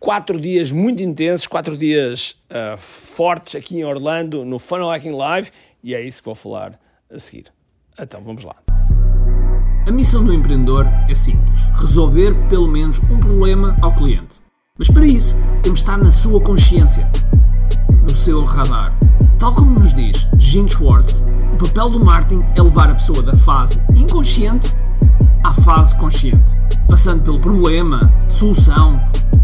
quatro dias muito intensos, quatro dias uh, fortes aqui em Orlando, no Funnel Hacking Live, e é isso que vou falar a seguir. Então vamos lá. A missão do empreendedor é simples: resolver pelo menos um problema ao cliente. Mas para isso, temos de estar na sua consciência, no seu radar. Tal como nos diz Gene Schwartz, o papel do marketing é levar a pessoa da fase inconsciente à fase consciente, passando pelo problema, solução,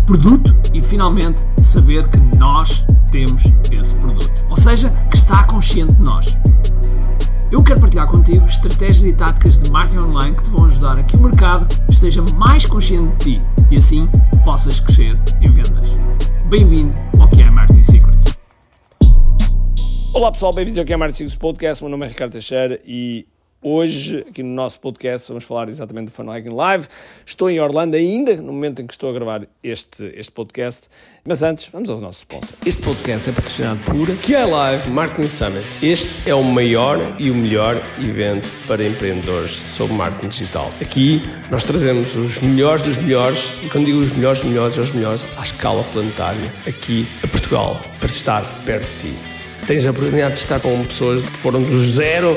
produto e finalmente saber que nós temos esse produto. Ou seja, que está consciente de nós. Eu quero partilhar contigo estratégias e táticas de marketing online que te vão ajudar a que o mercado esteja mais consciente de ti e assim possas crescer em vendas. Bem-vindo ao que é Marketing Secrets. Olá pessoal, bem-vindos ao que é Marketing Secrets Podcast. Meu nome é Ricardo Teixeira e Hoje, aqui no nosso podcast, vamos falar exatamente do Hacking Live. Estou em Orlando ainda, no momento em que estou a gravar este, este podcast. Mas antes, vamos ao nosso sponsor. Este podcast é patrocinado por QI Live Marketing Summit. Este é o maior e o melhor evento para empreendedores sobre marketing digital. Aqui nós trazemos os melhores dos melhores, e quando digo os melhores dos melhores, os melhores à escala planetária, aqui a Portugal, para estar perto de ti. Tens a oportunidade de estar com pessoas que foram do zero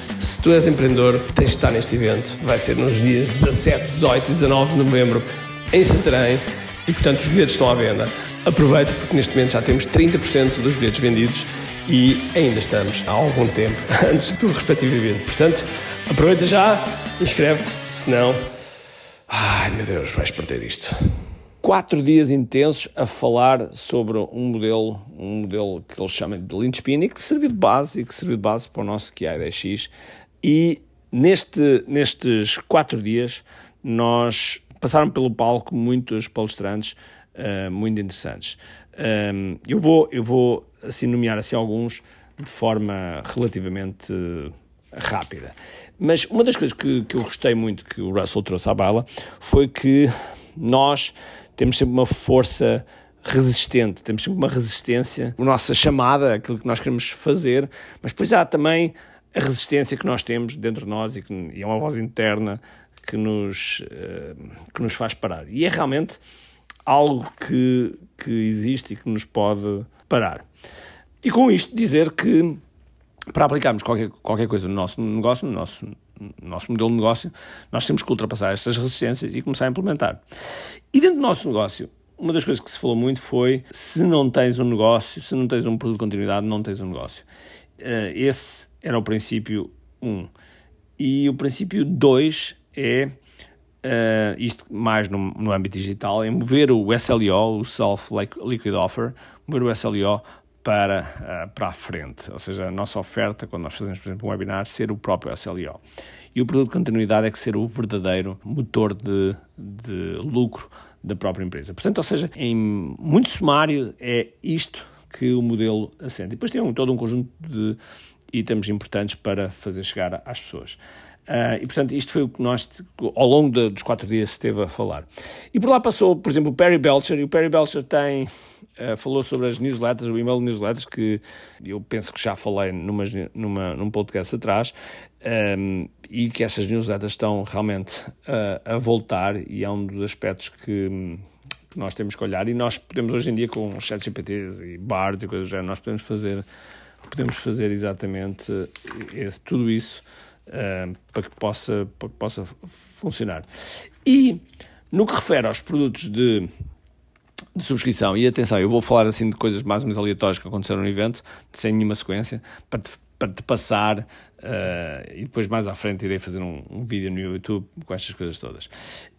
se tu és empreendedor, tens de estar neste evento. Vai ser nos dias 17, 18 e 19 de novembro em Santarém e, portanto, os bilhetes estão à venda. Aproveita porque neste momento já temos 30% dos bilhetes vendidos e ainda estamos há algum tempo antes do respectivo evento. Portanto, aproveita já, inscreve-te, senão, ai meu Deus, vais perder isto quatro dias intensos a falar sobre um modelo, um modelo que eles chamam de Lean que serviu de base e que serviu de base para o nosso QI10X. E neste, nestes quatro dias nós passaram pelo palco muitos palestrantes uh, muito interessantes. Um, eu vou, eu vou assim nomear assim alguns de forma relativamente rápida. Mas uma das coisas que, que eu gostei muito que o Russell trouxe à bala foi que nós temos sempre uma força resistente, temos sempre uma resistência, a nossa chamada, aquilo que nós queremos fazer, mas depois há também a resistência que nós temos dentro de nós e, que, e é uma voz interna que nos, uh, que nos faz parar. E é realmente algo que, que existe e que nos pode parar. E com isto dizer que para aplicarmos qualquer, qualquer coisa no nosso negócio, no nosso, no nosso modelo de negócio, nós temos que ultrapassar estas resistências e começar a implementar. E dentro do nosso negócio, uma das coisas que se falou muito foi se não tens um negócio, se não tens um produto de continuidade, não tens um negócio. Uh, esse era o princípio 1. Um. E o princípio 2 é, uh, isto mais no, no âmbito digital, é mover o SLO, o Self Liquid Offer, mover o SLO para, uh, para a frente. Ou seja, a nossa oferta, quando nós fazemos, por exemplo, um webinar, ser o próprio SLO. E o produto de continuidade é que ser o verdadeiro motor de, de lucro da própria empresa. Portanto, ou seja, em muito sumário, é isto que o modelo assenta. E depois tem um, todo um conjunto de itens importantes para fazer chegar às pessoas. Uh, e, portanto, isto foi o que nós, ao longo de, dos quatro dias, esteve a falar. E por lá passou, por exemplo, o Perry Belcher, e o Perry Belcher tem, uh, falou sobre as newsletters, o email newsletters, que eu penso que já falei numa, numa, num podcast atrás, um, e que essas newsletters estão realmente uh, a voltar, e é um dos aspectos que, que nós temos que olhar, e nós podemos hoje em dia, com chats GPTs e bards e coisas do género, nós podemos fazer, podemos fazer exatamente esse, tudo isso uh, para, que possa, para que possa funcionar. E no que refere aos produtos de, de subscrição, e atenção, eu vou falar assim de coisas mais ou menos aleatórias que aconteceram no evento, sem nenhuma sequência, para te, para te passar uh, e depois mais à frente irei fazer um, um, vídeo no YouTube com estas coisas todas.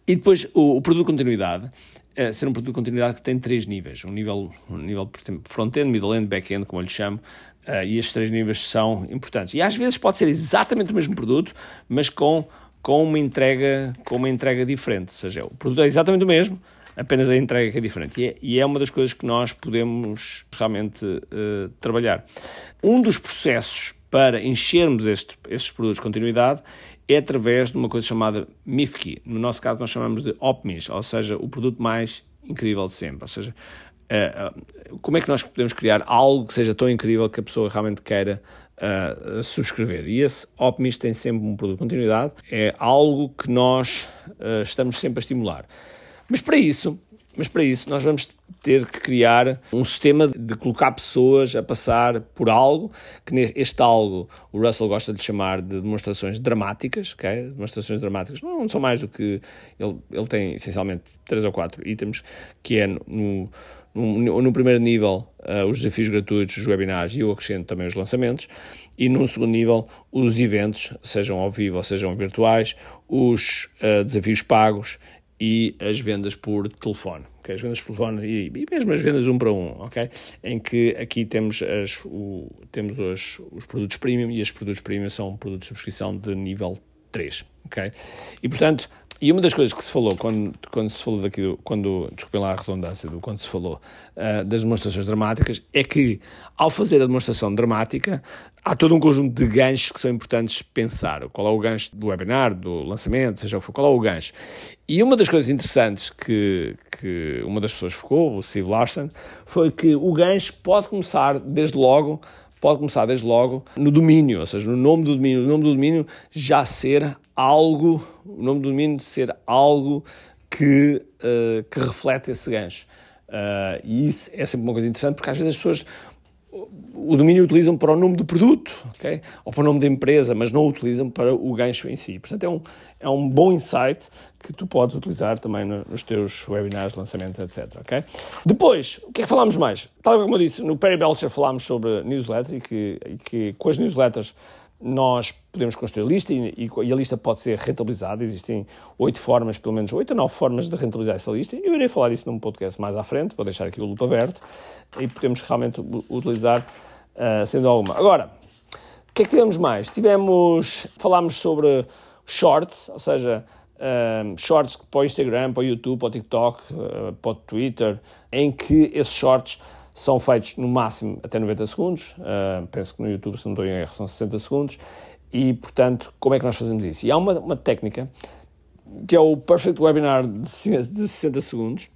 E depois o, o produto de continuidade, uh, ser um produto de continuidade que tem três níveis, um nível, um nível front-end, middle-end, back-end, como eu lhe chamo, Uh, e estes três níveis são importantes. E às vezes pode ser exatamente o mesmo produto, mas com, com, uma, entrega, com uma entrega diferente. Ou seja, o produto é exatamente o mesmo, apenas a entrega que é diferente. E é, e é uma das coisas que nós podemos realmente uh, trabalhar. Um dos processos para enchermos este, estes produtos de continuidade é através de uma coisa chamada MIFKI. No nosso caso, nós chamamos de OPMIS, ou seja, o produto mais incrível de sempre. Ou seja, uh, como é que nós podemos criar algo que seja tão incrível que a pessoa realmente queira uh, subscrever? E esse OPMIS tem sempre um produto de continuidade, é algo que nós uh, estamos sempre a estimular. Mas para isso, mas para isso nós vamos ter que criar um sistema de colocar pessoas a passar por algo, que este algo o Russell gosta de chamar de demonstrações dramáticas, ok? Demonstrações dramáticas não são mais do que ele, ele tem essencialmente três ou quatro itens, que é no, no, no primeiro nível uh, os desafios gratuitos, os webinars e eu acrescento também os lançamentos, e no segundo nível os eventos, sejam ao vivo ou sejam virtuais, os uh, desafios pagos e as vendas por telefone. Okay? As vendas por telefone e, e, mesmo as vendas um para um, ok? Em que aqui temos, as, o, temos os, os produtos premium e os produtos premium são produtos de subscrição de nível 3, ok? E portanto, e uma das coisas que se falou quando, quando se falou daqui, quando, desculpem lá a redundância do quando se falou uh, das demonstrações dramáticas, é que ao fazer a demonstração dramática, há todo um conjunto de ganchos que são importantes pensar. Qual é o gancho do webinar, do lançamento, seja o que for, qual é o gancho. E uma das coisas interessantes que, que uma das pessoas ficou, o Steve Larson, foi que o gancho pode começar desde logo pode começar desde logo no domínio, ou seja, no nome do domínio, o nome do domínio já ser algo, o nome do domínio ser algo que, uh, que reflete esse gancho. Uh, e isso é sempre uma coisa interessante porque às vezes as pessoas o domínio utilizam para o nome do produto, ok? Ou para o nome da empresa, mas não utilizam para o gancho em si. Portanto, é um, é um bom insight que tu podes utilizar também nos teus webinars, lançamentos, etc, ok? Depois, o que é que falámos mais? Tal como eu disse, no Perry Belcher falámos sobre newsletters e que, e que com as newsletters nós podemos construir a lista e, e, a lista pode ser rentabilizada. Existem oito formas, pelo menos oito ou nove formas de rentabilizar essa lista. Eu irei falar isso num podcast mais à frente, vou deixar aqui o loop aberto e podemos realmente utilizar uh, sendo alguma. Agora, o que é que tivemos mais? Tivemos, falámos sobre shorts, ou seja, um, ah, shorts para o Instagram, para o YouTube, para o TikTok, uh, para o Twitter, em que esses shorts são feitos no máximo até 90 segundos, uh, penso que no YouTube, se não estou em erro, são 60 segundos, e portanto, como é que nós fazemos isso? E há uma, uma técnica que é o Perfect Webinar de 60 segundos,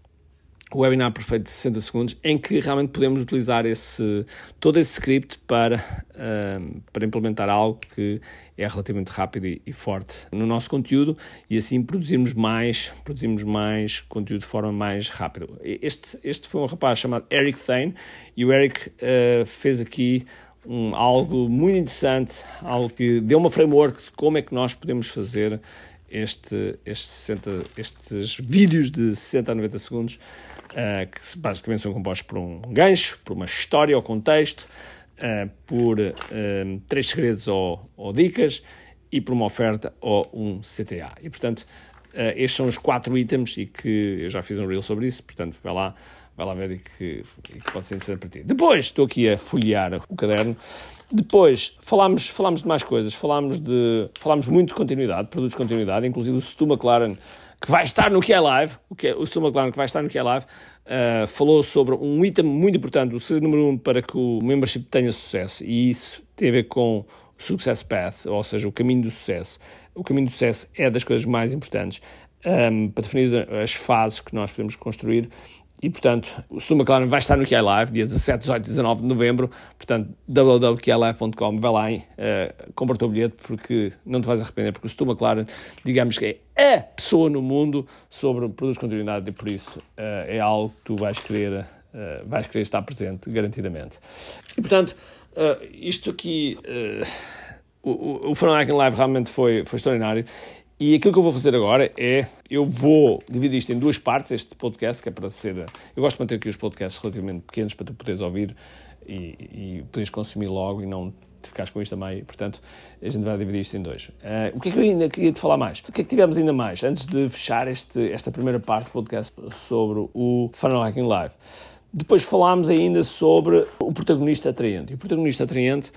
o webinar perfeito de 60 segundos, em que realmente podemos utilizar esse, todo esse script para, uh, para implementar algo que é relativamente rápido e, e, forte no nosso conteúdo e assim produzirmos mais, produzirmos mais conteúdo de forma mais rápida. Este, este foi um rapaz chamado Eric Thane e o Eric uh, fez aqui um, algo muito interessante, algo que deu uma framework de como é que nós podemos fazer este, este 60, estes vídeos de 60 a 90 segundos, uh, que basicamente são compostos por um gancho, por uma história ou contexto, uh, por uh, três segredos ou, ou, dicas e por uma oferta ou um CTA. E portanto, estes são os quatro itens e que eu já fiz um reel sobre isso, portanto, vai lá, vai lá ver e que, e que pode ser interessante para ti. Depois, estou aqui a folhear o caderno depois, falámos, falámos de mais coisas, falámos, de, falámos muito de continuidade, produtos de continuidade, inclusive o Stu McLaren, que vai estar no QI Live, o, que é, o Stu McLaren, que vai estar no QI Live, uh, falou sobre um item muito importante, o segredo número um para que o membership tenha sucesso, e isso tem a ver com o Success Path, ou seja, o caminho do sucesso. O caminho do sucesso é das coisas mais importantes um, ehm, para definir as fases que nós podemos construir e, portanto, o Stu McLaren vai estar no QI Live, dia 17, 18 e 19 de novembro. Portanto, www.qilive.com, vai lá, uh, compra o teu bilhete, porque não te vais arrepender, porque o Stu McLaren, digamos que é a pessoa no mundo sobre produtos de continuidade e, por isso, uh, é algo que tu vais querer, uh, vais querer estar presente, garantidamente. E, portanto, isto aqui... o, o, o Live realmente foi, foi extraordinário e aquilo que eu vou fazer agora é, eu vou dividir isto em duas partes, este podcast, que é para ser... Eu gosto de manter aqui os podcasts relativamente pequenos para tu poderes ouvir e, e poderes consumir logo e não ficares com isto a meio. Portanto, a gente vai dividir isto em dois. Uh, o que é que eu ainda queria te falar mais? O que é que tivemos ainda mais? Antes de fechar este, esta primeira parte do podcast sobre o Funnel Hacking Live. Depois falámos ainda sobre o protagonista atraente. E o protagonista atraente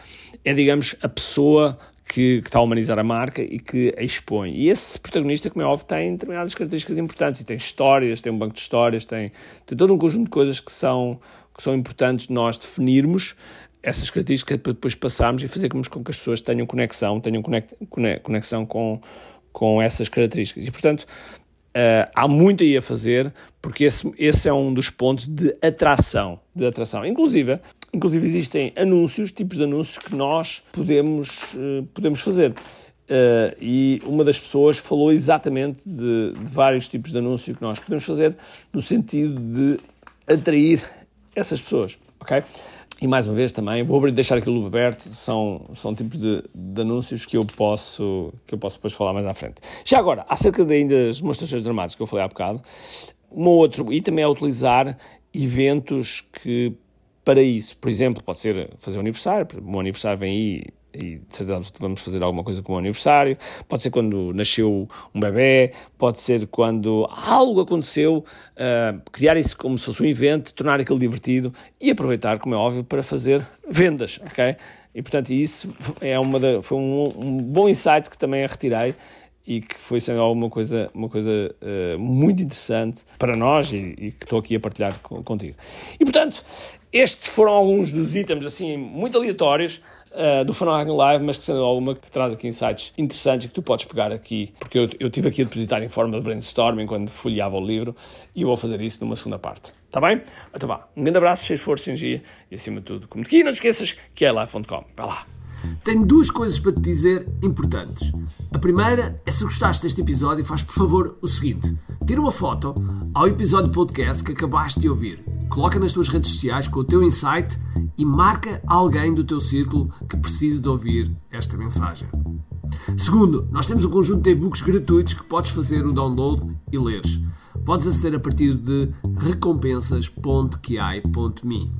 é, digamos, a pessoa que, que, está a humanizar a marca e que a expõe. E esse protagonista, como é óbvio, tem determinadas características importantes e tem histórias, tem um banco de histórias, tem, tem todo um conjunto de coisas que são, que são importantes nós definirmos essas características para depois passarmos e fazermos com que as pessoas tenham conexão, tenham conexão com, com essas características. E, portanto, Uh, há muito aí a fazer, porque esse, esse é um dos pontos de atração, de atração. Inclusive, inclusive existem anúncios, tipos de anúncios que nós podemos, uh, podemos fazer. Uh, e uma das pessoas falou exatamente de, de, vários tipos de anúncio que nós podemos fazer no sentido de atrair essas pessoas, ok? E mais uma vez também, vou deixar aqui o aberto, são, são tipos de, de, anúncios que eu, posso, que eu posso depois falar mais à frente. Já agora, acerca de ainda das demonstrações dramáticas que eu falei há bocado, um outro, e também é utilizar eventos que para isso, por exemplo, pode ser fazer um aniversário, meu aniversário vem aí e de certeza vamos fazer alguma coisa com o aniversário, pode ser quando nasceu um bebê, pode ser quando algo aconteceu, uh, criar isso como se fosse um evento, tornar aquilo divertido e aproveitar, como é óbvio, para fazer vendas, ok? E portanto isso é uma da, foi um, um bom insight que também retirei e que foi sendo alguma coisa, uma coisa uh, muito interessante para nós e, e, que estou aqui a partilhar contigo. E portanto, estes foram alguns dos itens assim muito aleatórios uh, do Hacking Live, mas que sendo alguma que traz aqui insights interessantes que tu podes pegar aqui, porque eu, eu tive aqui a depositar em forma de brainstorming quando folheava o livro e eu vou fazer isso numa segunda parte. Está bem? Então vá. Um grande abraço, cheio de força, energia e acima de tudo, como aqui, não te esqueças que é live.com. Vai lá. Tenho duas coisas para te dizer importantes. A primeira é se gostaste deste episódio, faz por favor o seguinte: tira uma foto ao episódio podcast que acabaste de ouvir, coloca nas tuas redes sociais com o teu insight e marca alguém do teu círculo que precise de ouvir esta mensagem. Segundo, nós temos um conjunto de e-books gratuitos que podes fazer o download e leres. Podes aceder a partir de recompensas.ki.me.